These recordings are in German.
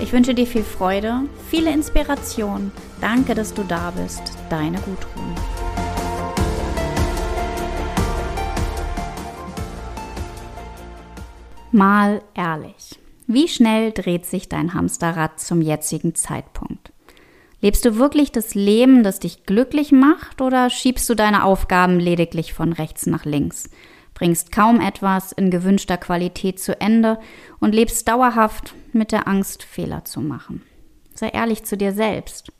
Ich wünsche dir viel Freude, viele Inspiration. Danke, dass du da bist. Deine Gudrun. Mal ehrlich. Wie schnell dreht sich dein Hamsterrad zum jetzigen Zeitpunkt? Lebst du wirklich das Leben, das dich glücklich macht, oder schiebst du deine Aufgaben lediglich von rechts nach links? Bringst kaum etwas in gewünschter Qualität zu Ende und lebst dauerhaft mit der Angst, Fehler zu machen. Sei ehrlich zu dir selbst.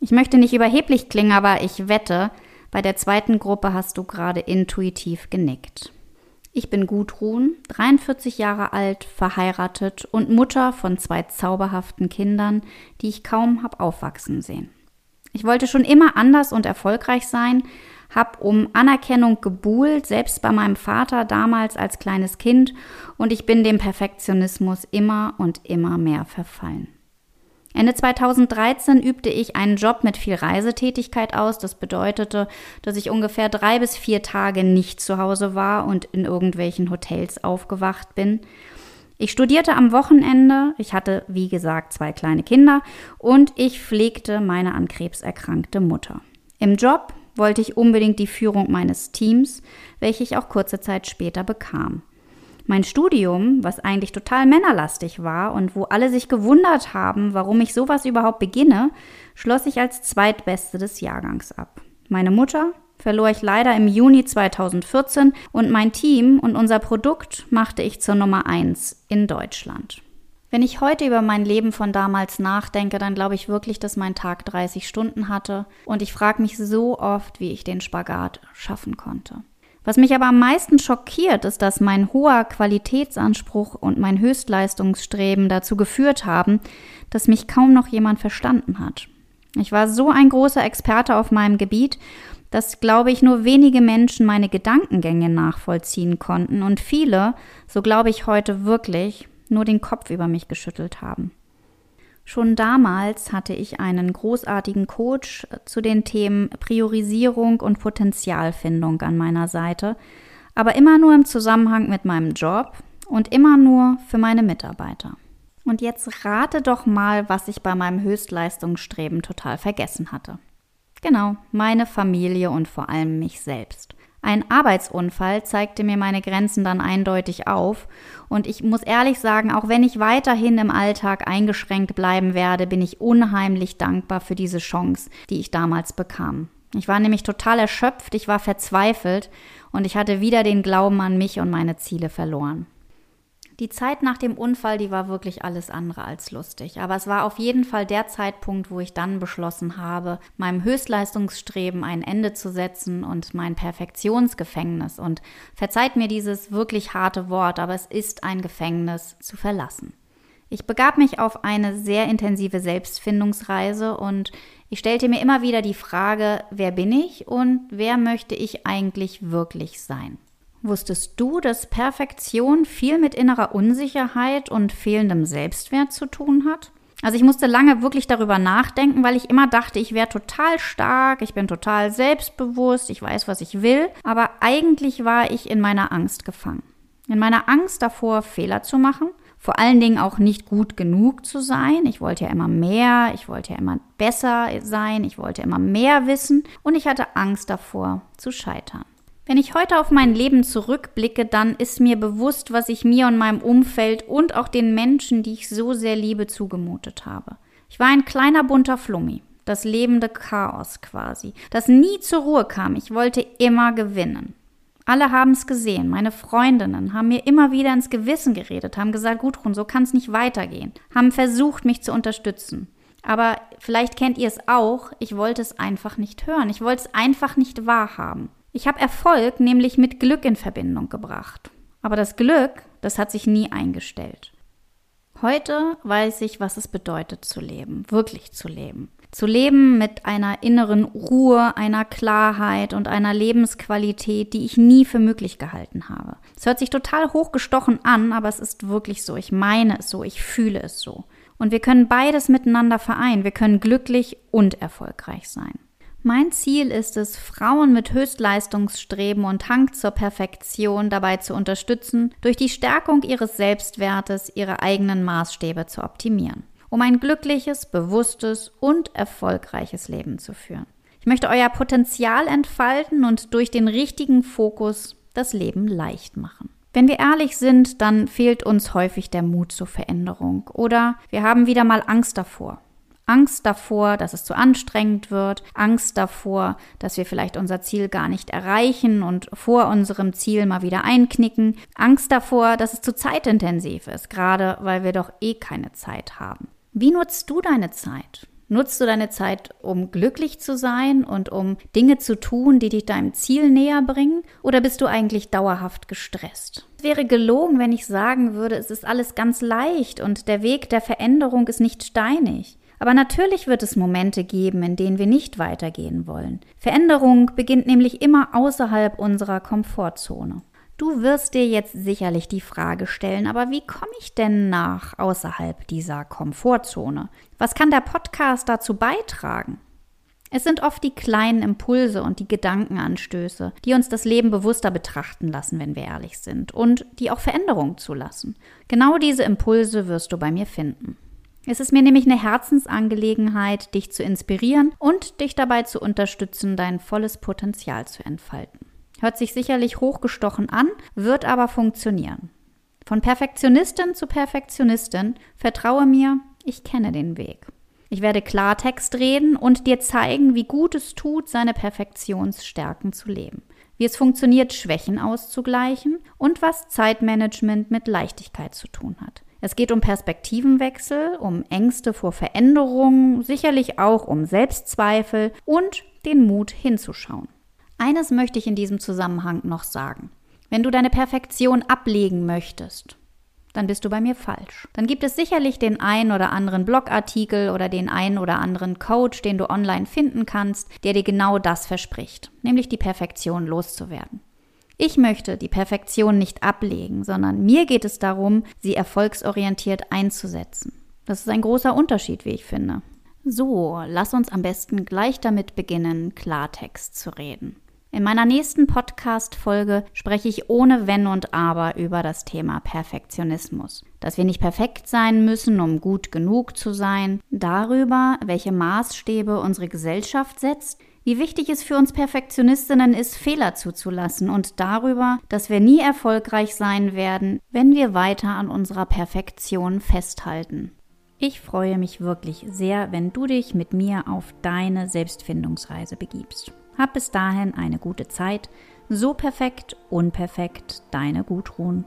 Ich möchte nicht überheblich klingen, aber ich wette, bei der zweiten Gruppe hast du gerade intuitiv genickt. Ich bin Gudrun, 43 Jahre alt, verheiratet und Mutter von zwei zauberhaften Kindern, die ich kaum hab aufwachsen sehen. Ich wollte schon immer anders und erfolgreich sein, habe um Anerkennung gebuhlt, selbst bei meinem Vater damals als kleines Kind, und ich bin dem Perfektionismus immer und immer mehr verfallen. Ende 2013 übte ich einen Job mit viel Reisetätigkeit aus. Das bedeutete, dass ich ungefähr drei bis vier Tage nicht zu Hause war und in irgendwelchen Hotels aufgewacht bin. Ich studierte am Wochenende, ich hatte, wie gesagt, zwei kleine Kinder und ich pflegte meine an Krebs erkrankte Mutter. Im Job wollte ich unbedingt die Führung meines Teams, welche ich auch kurze Zeit später bekam. Mein Studium, was eigentlich total männerlastig war und wo alle sich gewundert haben, warum ich sowas überhaupt beginne, schloss ich als zweitbeste des Jahrgangs ab. Meine Mutter verlor ich leider im Juni 2014 und mein Team und unser Produkt machte ich zur Nummer eins in Deutschland. Wenn ich heute über mein Leben von damals nachdenke, dann glaube ich wirklich, dass mein Tag 30 Stunden hatte und ich frage mich so oft, wie ich den Spagat schaffen konnte. Was mich aber am meisten schockiert, ist, dass mein hoher Qualitätsanspruch und mein Höchstleistungsstreben dazu geführt haben, dass mich kaum noch jemand verstanden hat. Ich war so ein großer Experte auf meinem Gebiet, dass, glaube ich, nur wenige Menschen meine Gedankengänge nachvollziehen konnten und viele, so glaube ich heute wirklich, nur den Kopf über mich geschüttelt haben. Schon damals hatte ich einen großartigen Coach zu den Themen Priorisierung und Potenzialfindung an meiner Seite, aber immer nur im Zusammenhang mit meinem Job und immer nur für meine Mitarbeiter. Und jetzt rate doch mal, was ich bei meinem Höchstleistungsstreben total vergessen hatte. Genau, meine Familie und vor allem mich selbst. Ein Arbeitsunfall zeigte mir meine Grenzen dann eindeutig auf. Und ich muss ehrlich sagen, auch wenn ich weiterhin im Alltag eingeschränkt bleiben werde, bin ich unheimlich dankbar für diese Chance, die ich damals bekam. Ich war nämlich total erschöpft, ich war verzweifelt und ich hatte wieder den Glauben an mich und meine Ziele verloren. Die Zeit nach dem Unfall, die war wirklich alles andere als lustig. Aber es war auf jeden Fall der Zeitpunkt, wo ich dann beschlossen habe, meinem Höchstleistungsstreben ein Ende zu setzen und mein Perfektionsgefängnis, und verzeiht mir dieses wirklich harte Wort, aber es ist ein Gefängnis, zu verlassen. Ich begab mich auf eine sehr intensive Selbstfindungsreise und ich stellte mir immer wieder die Frage, wer bin ich und wer möchte ich eigentlich wirklich sein? Wusstest du, dass Perfektion viel mit innerer Unsicherheit und fehlendem Selbstwert zu tun hat? Also ich musste lange wirklich darüber nachdenken, weil ich immer dachte, ich wäre total stark, ich bin total selbstbewusst, ich weiß, was ich will, aber eigentlich war ich in meiner Angst gefangen. In meiner Angst davor, Fehler zu machen, vor allen Dingen auch nicht gut genug zu sein. Ich wollte ja immer mehr, ich wollte ja immer besser sein, ich wollte immer mehr wissen und ich hatte Angst davor zu scheitern. Wenn ich heute auf mein Leben zurückblicke, dann ist mir bewusst, was ich mir und meinem Umfeld und auch den Menschen, die ich so sehr liebe, zugemutet habe. Ich war ein kleiner bunter Flummi, das lebende Chaos quasi, das nie zur Ruhe kam. Ich wollte immer gewinnen. Alle haben es gesehen. Meine Freundinnen haben mir immer wieder ins Gewissen geredet, haben gesagt, Gudrun, so kann es nicht weitergehen, haben versucht, mich zu unterstützen. Aber vielleicht kennt ihr es auch, ich wollte es einfach nicht hören. Ich wollte es einfach nicht wahrhaben. Ich habe Erfolg nämlich mit Glück in Verbindung gebracht. Aber das Glück, das hat sich nie eingestellt. Heute weiß ich, was es bedeutet zu leben, wirklich zu leben. Zu leben mit einer inneren Ruhe, einer Klarheit und einer Lebensqualität, die ich nie für möglich gehalten habe. Es hört sich total hochgestochen an, aber es ist wirklich so. Ich meine es so, ich fühle es so. Und wir können beides miteinander vereinen. Wir können glücklich und erfolgreich sein. Mein Ziel ist es, Frauen mit Höchstleistungsstreben und Hang zur Perfektion dabei zu unterstützen, durch die Stärkung ihres Selbstwertes ihre eigenen Maßstäbe zu optimieren um ein glückliches, bewusstes und erfolgreiches Leben zu führen. Ich möchte euer Potenzial entfalten und durch den richtigen Fokus das Leben leicht machen. Wenn wir ehrlich sind, dann fehlt uns häufig der Mut zur Veränderung oder wir haben wieder mal Angst davor. Angst davor, dass es zu anstrengend wird, Angst davor, dass wir vielleicht unser Ziel gar nicht erreichen und vor unserem Ziel mal wieder einknicken, Angst davor, dass es zu zeitintensiv ist, gerade weil wir doch eh keine Zeit haben. Wie nutzt du deine Zeit? Nutzt du deine Zeit, um glücklich zu sein und um Dinge zu tun, die dich deinem Ziel näher bringen? Oder bist du eigentlich dauerhaft gestresst? Es wäre gelogen, wenn ich sagen würde, es ist alles ganz leicht und der Weg der Veränderung ist nicht steinig. Aber natürlich wird es Momente geben, in denen wir nicht weitergehen wollen. Veränderung beginnt nämlich immer außerhalb unserer Komfortzone. Du wirst dir jetzt sicherlich die Frage stellen, aber wie komme ich denn nach außerhalb dieser Komfortzone? Was kann der Podcast dazu beitragen? Es sind oft die kleinen Impulse und die Gedankenanstöße, die uns das Leben bewusster betrachten lassen, wenn wir ehrlich sind, und die auch Veränderungen zulassen. Genau diese Impulse wirst du bei mir finden. Es ist mir nämlich eine Herzensangelegenheit, dich zu inspirieren und dich dabei zu unterstützen, dein volles Potenzial zu entfalten. Hört sich sicherlich hochgestochen an, wird aber funktionieren. Von Perfektionistin zu Perfektionistin, vertraue mir, ich kenne den Weg. Ich werde Klartext reden und dir zeigen, wie gut es tut, seine Perfektionsstärken zu leben, wie es funktioniert, Schwächen auszugleichen und was Zeitmanagement mit Leichtigkeit zu tun hat. Es geht um Perspektivenwechsel, um Ängste vor Veränderungen, sicherlich auch um Selbstzweifel und den Mut hinzuschauen. Eines möchte ich in diesem Zusammenhang noch sagen. Wenn du deine Perfektion ablegen möchtest, dann bist du bei mir falsch. Dann gibt es sicherlich den einen oder anderen Blogartikel oder den einen oder anderen Coach, den du online finden kannst, der dir genau das verspricht, nämlich die Perfektion loszuwerden. Ich möchte die Perfektion nicht ablegen, sondern mir geht es darum, sie erfolgsorientiert einzusetzen. Das ist ein großer Unterschied, wie ich finde. So, lass uns am besten gleich damit beginnen, Klartext zu reden. In meiner nächsten Podcast-Folge spreche ich ohne Wenn und Aber über das Thema Perfektionismus. Dass wir nicht perfekt sein müssen, um gut genug zu sein. Darüber, welche Maßstäbe unsere Gesellschaft setzt. Wie wichtig es für uns Perfektionistinnen ist, Fehler zuzulassen und darüber, dass wir nie erfolgreich sein werden, wenn wir weiter an unserer Perfektion festhalten. Ich freue mich wirklich sehr, wenn du dich mit mir auf deine Selbstfindungsreise begibst. Hab bis dahin eine gute Zeit. So perfekt, unperfekt, deine Gudrun.